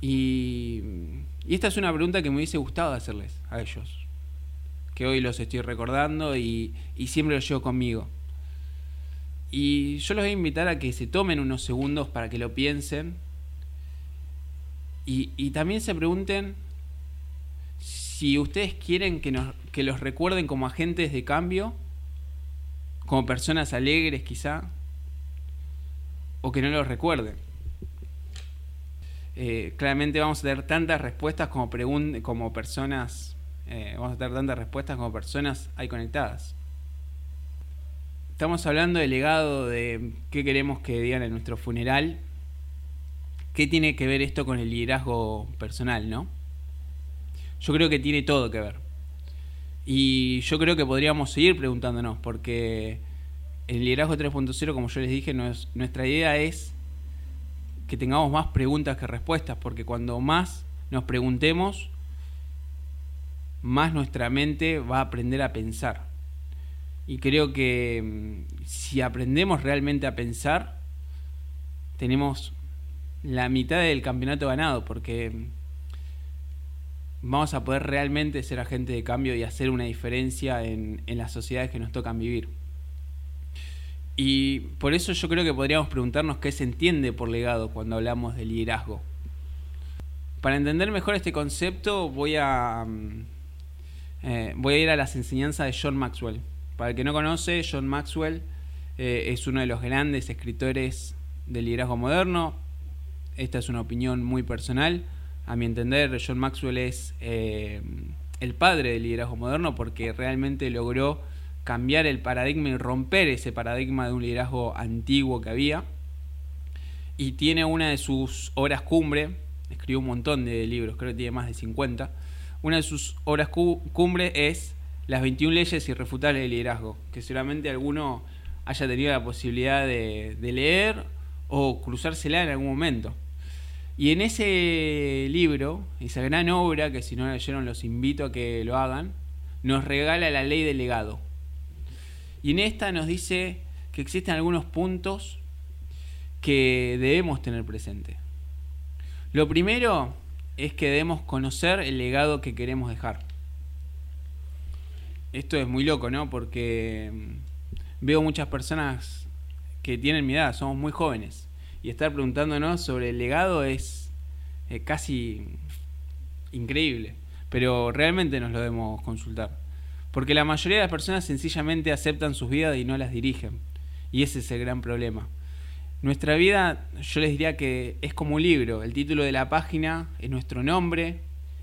Y, y, esta es una pregunta que me hubiese gustado hacerles a ellos, que hoy los estoy recordando y, y siempre los llevo conmigo. Y yo los voy a invitar a que se tomen unos segundos para que lo piensen y, también se pregunten si ustedes quieren que, los recuerden como agentes de cambio, como personas alegres quizá, o que no los recuerden. Eh, claramente vamos a tener tantas respuestas como, como personas, eh, vamos a tener tantas respuestas como personas ahí conectadas. Estamos hablando del legado de qué queremos que digan en nuestro funeral. ¿Qué tiene que ver esto con el liderazgo personal, no? Yo creo que tiene todo que ver. Y yo creo que podríamos seguir preguntándonos, porque el liderazgo 3.0, como yo les dije, nuestra idea es que tengamos más preguntas que respuestas, porque cuando más nos preguntemos, más nuestra mente va a aprender a pensar. Y creo que mm, si aprendemos realmente a pensar, tenemos la mitad del campeonato ganado, porque mm, vamos a poder realmente ser agentes de cambio y hacer una diferencia en, en las sociedades que nos tocan vivir. Y por eso yo creo que podríamos preguntarnos qué se entiende por legado cuando hablamos de liderazgo. Para entender mejor este concepto voy a, mm, eh, voy a ir a las enseñanzas de John Maxwell. Para el que no conoce, John Maxwell eh, es uno de los grandes escritores del liderazgo moderno. Esta es una opinión muy personal. A mi entender, John Maxwell es eh, el padre del liderazgo moderno porque realmente logró cambiar el paradigma y romper ese paradigma de un liderazgo antiguo que había. Y tiene una de sus obras cumbre, escribió un montón de libros, creo que tiene más de 50. Una de sus obras cumbre es las 21 leyes irrefutables del liderazgo, que seguramente alguno haya tenido la posibilidad de, leer o cruzársela en algún momento. Y en ese libro, esa gran obra, que si no la leyeron los invito a que lo hagan, nos regala la ley del legado. Y en esta nos dice que existen algunos puntos que debemos tener presente. Lo primero es que debemos conocer el legado que queremos dejar esto es muy loco, ¿no? Porque mm, veo muchas personas que tienen mi edad, somos muy jóvenes, y estar preguntándonos sobre el legado es eh, casi increíble, pero realmente nos lo debemos consultar. Porque la mayoría de las personas sencillamente aceptan sus vidas y no las dirigen. Y ese es el gran problema. Nuestra vida, yo les diría que es como un libro. El título de la página es nuestro nombre,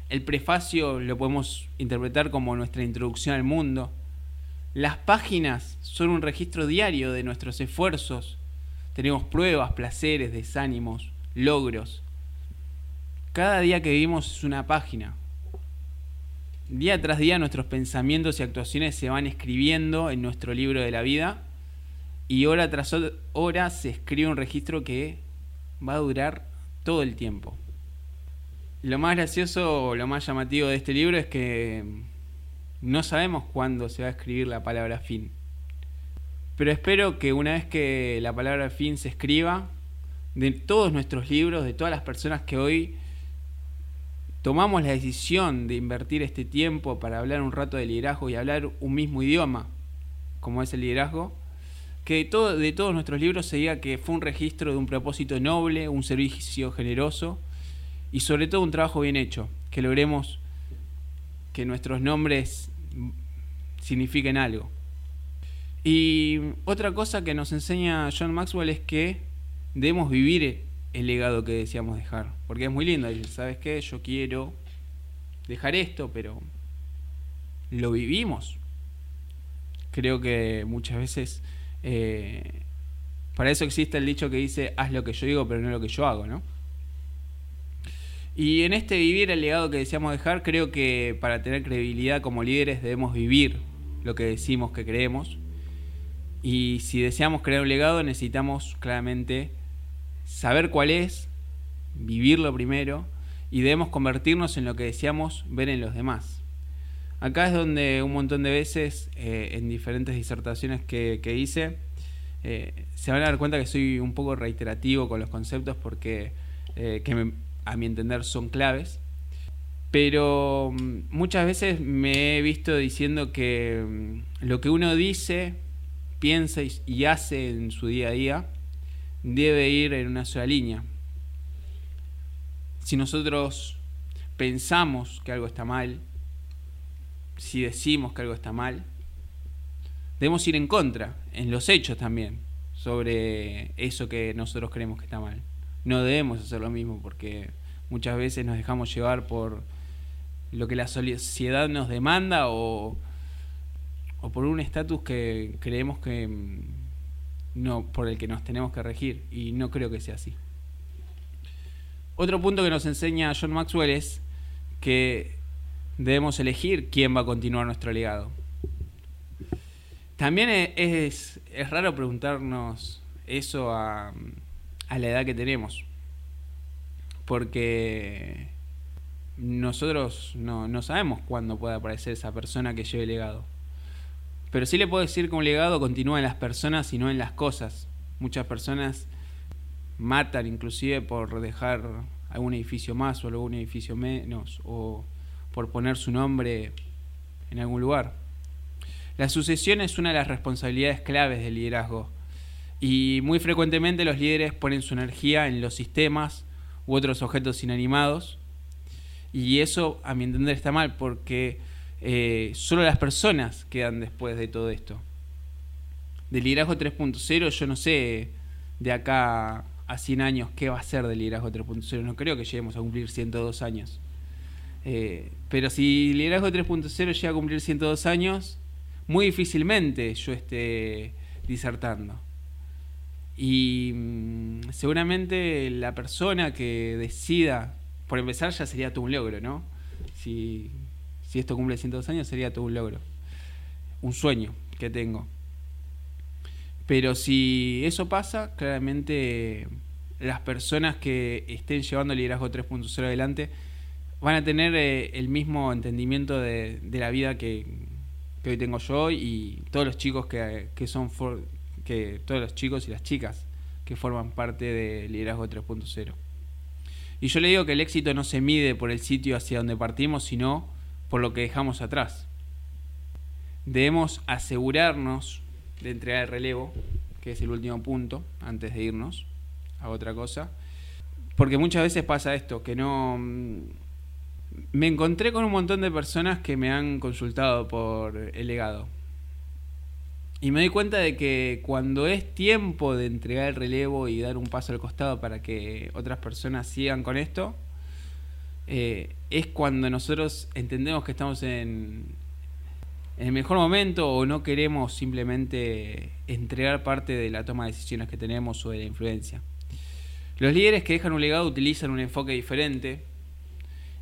el prefacio lo podemos interpretar como nuestra introducción al mundo. Las páginas son un registro diario de nuestros esfuerzos. Tenemos pruebas, placeres, desánimos, logros. Cada día que vivimos es una página. Día tras día nuestros pensamientos y actuaciones se van escribiendo en nuestro libro de la vida y hora tras hora se escribe un registro que va a durar todo el tiempo. Lo más gracioso lo más llamativo de este libro es que no sabemos cuándo se va a escribir la palabra fin. Pero espero que una vez que la palabra fin se escriba, de todos nuestros libros, de todas las personas que hoy tomamos la decisión de invertir este tiempo para hablar un rato de liderazgo y hablar un mismo idioma, como es el liderazgo, que de, todo, de todos nuestros libros se diga que fue un registro de un propósito noble, un servicio generoso y sobre todo un trabajo bien hecho, que logremos que nuestros nombres signifiquen algo. Y otra cosa que nos enseña John Maxwell es que debemos vivir el legado que deseamos dejar, porque es muy lindo, ¿sabes qué? Yo quiero dejar esto, pero lo vivimos. Creo que muchas veces eh, para eso existe el dicho que dice, haz lo que yo digo, pero no lo que yo hago, ¿no? Y en este vivir el legado que deseamos dejar, creo que para tener credibilidad como líderes debemos vivir lo que decimos que creemos. Y si deseamos crear un legado, necesitamos claramente saber cuál es, vivirlo primero, y debemos convertirnos en lo que deseamos ver en los demás. Acá es donde un montón de veces, eh, en diferentes disertaciones que, hice, eh, se van a dar cuenta que soy un poco reiterativo con los conceptos porque eh, que me, a mi entender, son claves. Pero mm, muchas veces me he visto diciendo que mm, lo que uno dice, piensa y hace en su día a día debe ir en una sola línea. Si nosotros pensamos que algo está mal, si decimos que algo está mal, debemos ir en contra, en los hechos también, sobre eso que nosotros creemos que está mal no debemos hacer lo mismo porque muchas veces nos dejamos llevar por lo que la sociedad nos demanda o, o por un estatus que creemos que mm, no por el que nos tenemos que regir y no creo que sea así. Otro punto que nos enseña John Maxwell es que debemos elegir quién va a continuar nuestro legado. También es, es raro preguntarnos eso a, a la edad que tenemos. Porque nosotros no, sabemos cuándo puede aparecer esa persona que lleve legado. Pero sí le puedo decir que un legado continúa en las personas y no en las cosas. Muchas personas matan inclusive por dejar algún edificio más o algún edificio menos o por poner su nombre en algún lugar. La sucesión es una de las responsabilidades claves del liderazgo y muy frecuentemente los líderes ponen su energía en los sistemas u otros objetos inanimados. Y eso, a mi entender, está mal porque eh, solo las personas quedan después de todo esto. Del liderazgo 3.0 yo no sé de acá a 100 años qué va a ser del liderazgo 3.0. No creo que lleguemos a cumplir 102 años. Eh, pero si liderazgo 3.0 llega a cumplir 102 años, muy difícilmente yo esté disertando. Y mm, seguramente la persona que decida, por empezar ya sería todo un logro, ¿no? Si, si esto cumple 102 años sería todo un logro. Un sueño que tengo. Pero si eso pasa, claramente las personas que estén llevando el liderazgo 3.0 adelante van a tener eh, el mismo entendimiento de, la vida que, hoy tengo yo y todos los chicos que, que son que todos los chicos y las chicas que forman parte de Liderazgo 3.0. Y yo le digo que el éxito no se mide por el sitio hacia donde partimos, sino por lo que dejamos atrás. Debemos asegurarnos de entregar el relevo, que es el último punto, antes de irnos a otra cosa. Porque muchas veces pasa esto, que no... Mm, me encontré con un montón de personas que me han consultado por el legado. Y me doy cuenta de que cuando es tiempo de entregar el relevo y dar un paso al costado para que otras personas sigan con esto, eh, es cuando nosotros entendemos que estamos en, en el mejor momento o no queremos simplemente entregar parte de la toma de decisiones que tenemos o de la influencia. Los líderes que dejan un legado utilizan un enfoque diferente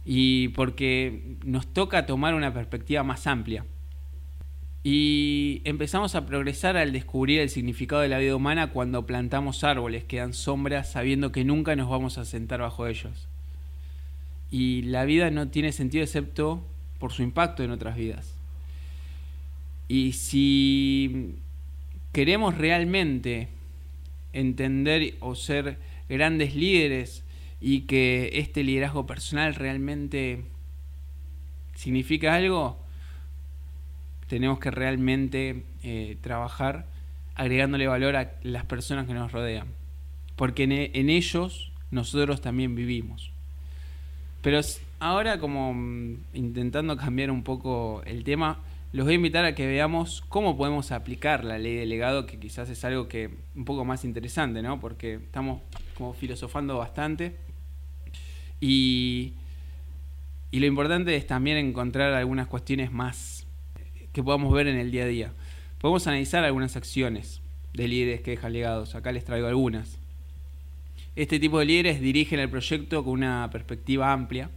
y porque nos toca tomar una perspectiva más amplia. Y empezamos a progresar al descubrir el significado de la vida humana cuando plantamos árboles que dan sombra sabiendo que nunca nos vamos a sentar bajo ellos. Y la vida no tiene sentido excepto por su impacto en otras vidas. Y si queremos realmente entender o ser grandes líderes y que este liderazgo personal realmente significa algo, tenemos que realmente eh, trabajar agregándole valor a las personas que nos rodean. Porque e, en, ellos nosotros también vivimos. Pero ahora como mm, intentando cambiar un poco el tema, los voy a invitar a que veamos cómo podemos aplicar la ley del legado, que quizás es algo que un poco más interesante, ¿no? Porque estamos como filosofando bastante. Y, y lo importante es también encontrar algunas cuestiones más que podamos ver en el día a día. Podemos analizar algunas acciones de líderes que dejan legados. Acá les traigo algunas. Este tipo de líderes dirigen el proyecto con una perspectiva amplia.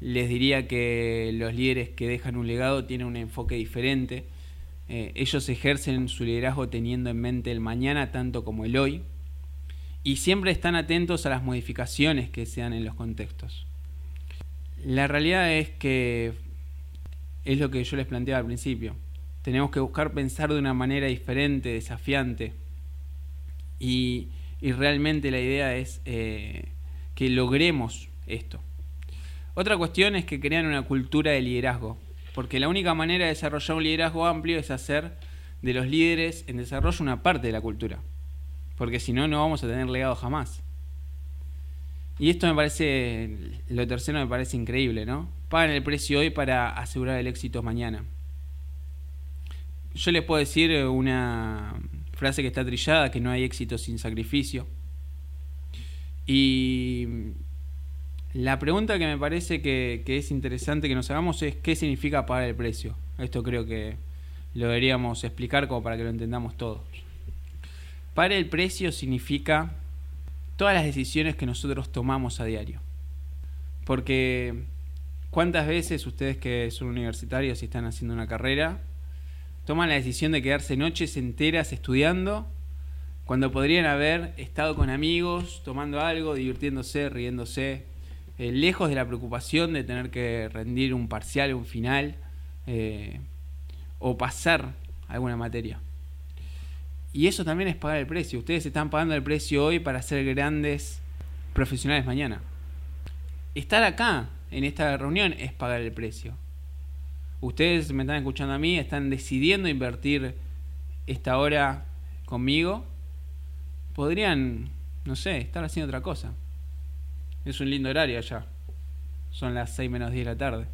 Les diría que los líderes que dejan un legado tienen un enfoque diferente. Eh, ellos ejercen su liderazgo teniendo en mente el mañana tanto como el hoy y siempre están atentos a las modificaciones que se dan en los contextos. La realidad es que es lo que yo les planteaba al principio. Tenemos que buscar pensar de una manera diferente, desafiante. Y, realmente la idea es eh, que logremos esto. Otra cuestión es que crean una cultura de liderazgo. Porque la única manera de desarrollar un liderazgo amplio es hacer de los líderes en desarrollo una parte de la cultura. Porque si no, no vamos a tener legado jamás. Y esto me parece, lo tercero me parece increíble, ¿no? Pagan el precio hoy para asegurar el éxito mañana. Yo les puedo decir una frase que está trillada, que no hay éxito sin sacrificio. Y la pregunta que me parece que, que, es interesante que nos hagamos es qué significa pagar el precio. Esto creo que lo deberíamos explicar como para que lo entendamos todos. Pagar el precio significa todas las decisiones que nosotros tomamos a diario. Porque ¿cuántas veces ustedes que son universitarios y están haciendo una carrera toman la decisión de quedarse noches enteras estudiando cuando podrían haber estado con amigos, tomando algo, divirtiéndose, riéndose, eh, lejos de la preocupación de tener que rendir un parcial, un final, eh, o pasar alguna materia? Y eso también es pagar el precio. Ustedes están pagando el precio hoy para ser grandes profesionales mañana. Estar acá, en esta reunión, es pagar el precio. Ustedes me están escuchando a mí, están decidiendo invertir esta hora conmigo. Podrían, no sé, estar haciendo otra cosa. Es un lindo horario allá. Son las 6 menos 10 de la tarde.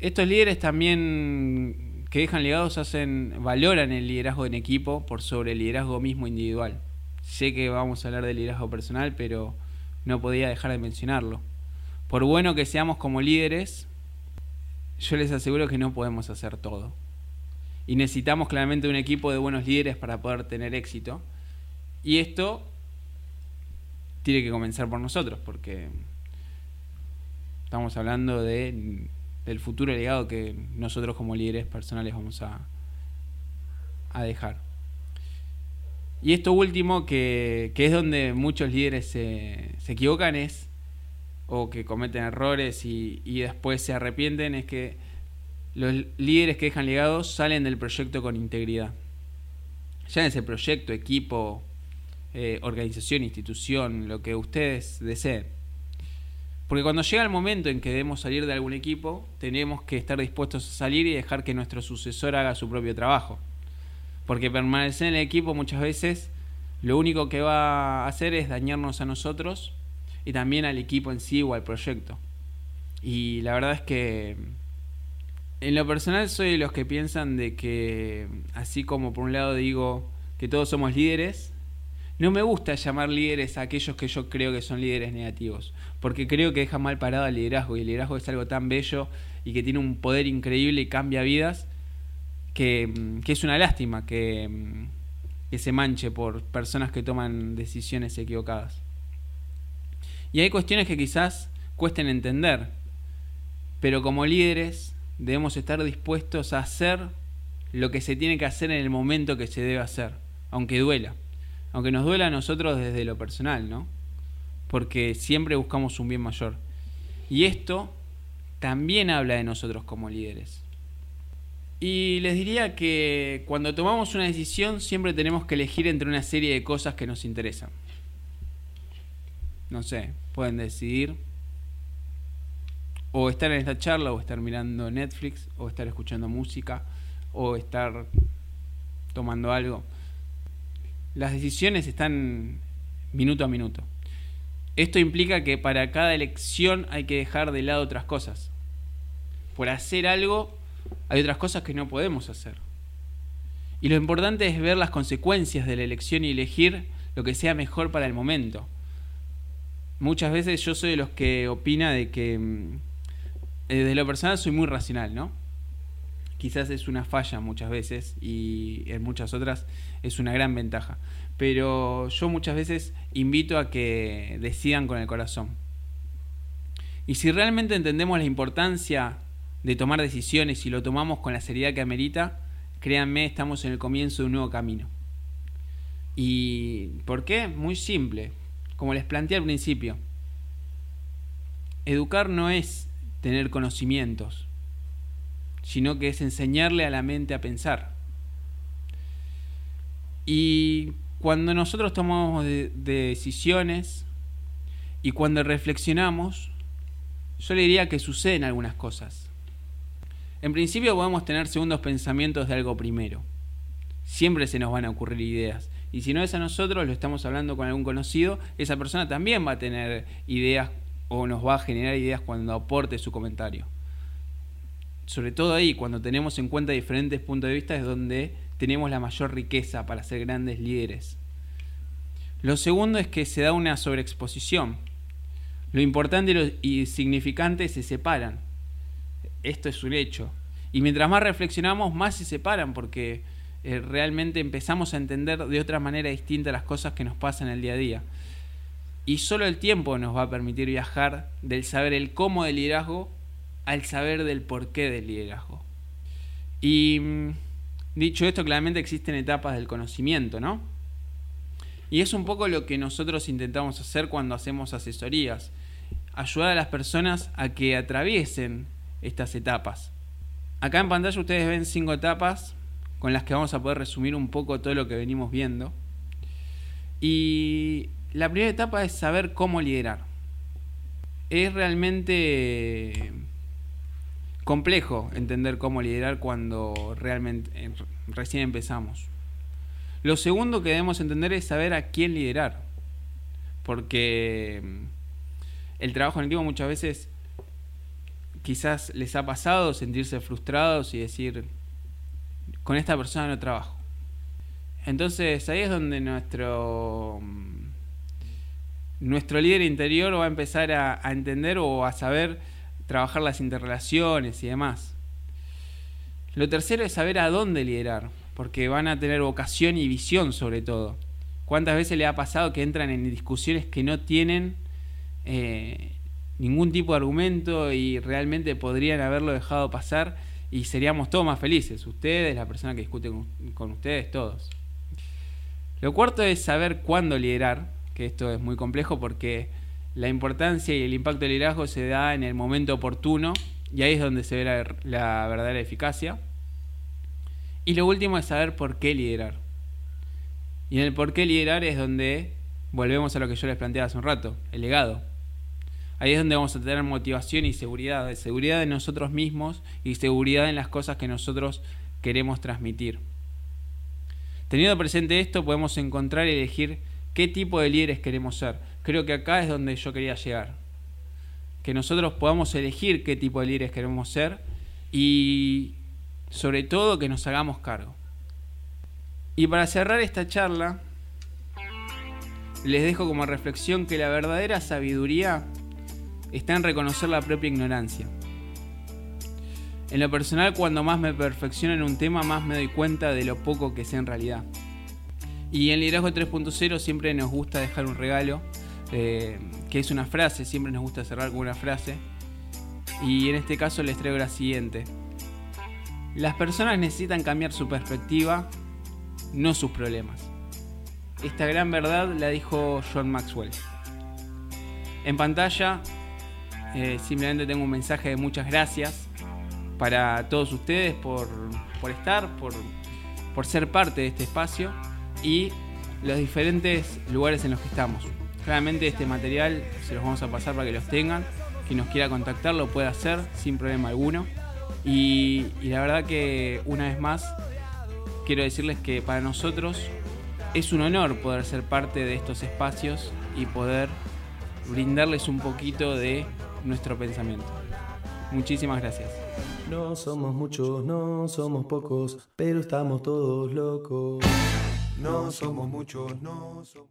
Estos líderes también que dejan legados hacen, valoran el liderazgo en equipo por sobre el liderazgo mismo individual. Sé que vamos a hablar del liderazgo personal, pero no podía dejar de mencionarlo. Por bueno que seamos como líderes, yo les aseguro que no podemos hacer todo. Y necesitamos claramente un equipo de buenos líderes para poder tener éxito. Y esto tiene que comenzar por nosotros, porque estamos hablando de del futuro legado que nosotros como líderes personales vamos a, a dejar. Y esto último, que, que es donde muchos líderes se, se, equivocan, es, o que cometen errores y, y después se arrepienten, es que los líderes que dejan legados salen del proyecto con integridad. Ya en ese proyecto, equipo, eh, organización, institución, lo que ustedes deseen. Porque cuando llega el momento en que debemos salir de algún equipo, tenemos que estar dispuestos a salir y dejar que nuestro sucesor haga su propio trabajo. Porque permanecer en el equipo muchas veces lo único que va a hacer es dañarnos a nosotros y también al equipo en sí o al proyecto. Y la verdad es que en lo personal soy de los que piensan de que así como por un lado digo que todos somos líderes, no me gusta llamar líderes a aquellos que yo creo que son líderes negativos, porque creo que deja mal parado el liderazgo y el liderazgo es algo tan bello y que tiene un poder increíble y cambia vidas que, mm, es una lástima que, mm, que se manche por personas que toman decisiones equivocadas. Y hay cuestiones que quizás cuesten entender, pero como líderes debemos estar dispuestos a hacer lo que se tiene que hacer en el momento que se debe hacer, aunque duela aunque nos duela a nosotros desde lo personal, ¿no? Porque siempre buscamos un bien mayor. Y esto también habla de nosotros como líderes. Y les diría que cuando tomamos una decisión siempre tenemos que elegir entre una serie de cosas que nos interesan. No sé, pueden decidir o estar en esta charla o estar mirando Netflix o estar escuchando música o estar tomando algo las decisiones están minuto a minuto. Esto implica que para cada elección hay que dejar de lado otras cosas. Por hacer algo hay otras cosas que no podemos hacer. Y lo importante es ver las consecuencias de la elección y elegir lo que sea mejor para el momento. Muchas veces yo soy de los que opina de que mm, eh, desde lo personal soy muy racional, ¿no? quizás es una falla muchas veces y en muchas otras es una gran ventaja. Pero yo muchas veces invito a que decidan con el corazón. Y si realmente entendemos la importancia de tomar decisiones y lo tomamos con la seriedad que amerita, créanme, estamos en el comienzo de un nuevo camino. ¿Y por qué? Muy simple. Como les planteé al principio, educar no es tener conocimientos, sino que es enseñarle a la mente a pensar. Y cuando nosotros tomamos decisiones y cuando reflexionamos, yo le diría que suceden algunas cosas. En principio podemos tener segundos pensamientos de algo primero. Siempre se nos van a ocurrir ideas. Y si no es a nosotros, lo estamos hablando con algún conocido, esa persona también va a tener ideas o nos va a generar ideas cuando aporte su comentario. Sobre todo ahí, cuando tenemos en cuenta diferentes puntos de vista, es donde tenemos la mayor riqueza para ser grandes líderes. Lo segundo es que se da una sobreexposición. Lo importante y lo significante se separan. Esto es un hecho. Y mientras más reflexionamos, más se separan porque eh, realmente empezamos a entender de otra manera distinta las cosas que nos pasan el día a día. Y solo el tiempo nos va a permitir viajar del saber el cómo del liderazgo al saber del porqué del liderazgo. Y mm, dicho esto, claramente existen etapas del conocimiento, ¿no? Y es un poco lo que nosotros intentamos hacer cuando hacemos asesorías. Ayudar a las personas a que atraviesen estas etapas. Acá en pantalla ustedes ven cinco etapas con las que vamos a poder resumir un poco todo lo que venimos viendo. Y la primera etapa es saber cómo liderar. Es realmente complejo entender cómo liderar cuando realmente recién empezamos. Lo segundo que debemos entender es saber a quién liderar. Porque el trabajo en equipo muchas veces quizás les ha pasado sentirse frustrados y decir, con esta persona no trabajo. Entonces ahí es donde nuestro nuestro líder interior va a empezar a, entender o a saber trabajar las interrelaciones y demás. Lo tercero es saber a dónde liderar, porque van a tener vocación y visión sobre todo. ¿Cuántas veces le ha pasado que entran en discusiones que no tienen eh, ningún tipo de argumento y realmente podrían haberlo dejado pasar y seríamos todos más felices? Ustedes, la persona que discute con ustedes, todos. Lo cuarto es saber cuándo liderar, que esto es muy complejo porque la importancia y el impacto del liderazgo se da en el momento oportuno y ahí es donde se ve la, verdadera eficacia. Y lo último es saber por qué liderar. Y en el por qué liderar es donde volvemos a lo que yo les planteaba hace un rato, el legado. Ahí es donde vamos a tener motivación y seguridad, seguridad en nosotros mismos y seguridad en las cosas que nosotros queremos transmitir. Teniendo presente esto, podemos encontrar y elegir qué tipo de líderes queremos ser. Creo que acá es donde yo quería llegar. Que nosotros podamos elegir qué tipo de líderes queremos ser y sobre todo que nos hagamos cargo. Y para cerrar esta charla, les dejo como reflexión que la verdadera sabiduría está en reconocer la propia ignorancia. En lo personal, cuando más me perfecciono en un tema, más me doy cuenta de lo poco que sé en realidad. Y en Liderazgo 3.0 siempre nos gusta dejar un regalo, eh, que es una frase, siempre nos gusta cerrar con una frase. Y en este caso les traigo la siguiente. Las personas necesitan cambiar su perspectiva, no sus problemas. Esta gran verdad la dijo John Maxwell. En pantalla eh, simplemente tengo un mensaje de muchas gracias para todos ustedes por, estar, por, por ser parte de este espacio y los diferentes lugares en los que estamos. Claramente este material se los vamos a pasar para que los tengan. Quien nos quiera contactar lo puede hacer sin problema alguno. Y, la verdad que una vez más quiero decirles que para nosotros es un honor poder ser parte de estos espacios y poder brindarles un poquito de nuestro pensamiento. Muchísimas gracias. No somos muchos, no somos pocos, pero estamos todos locos. No somos muchos, no somos...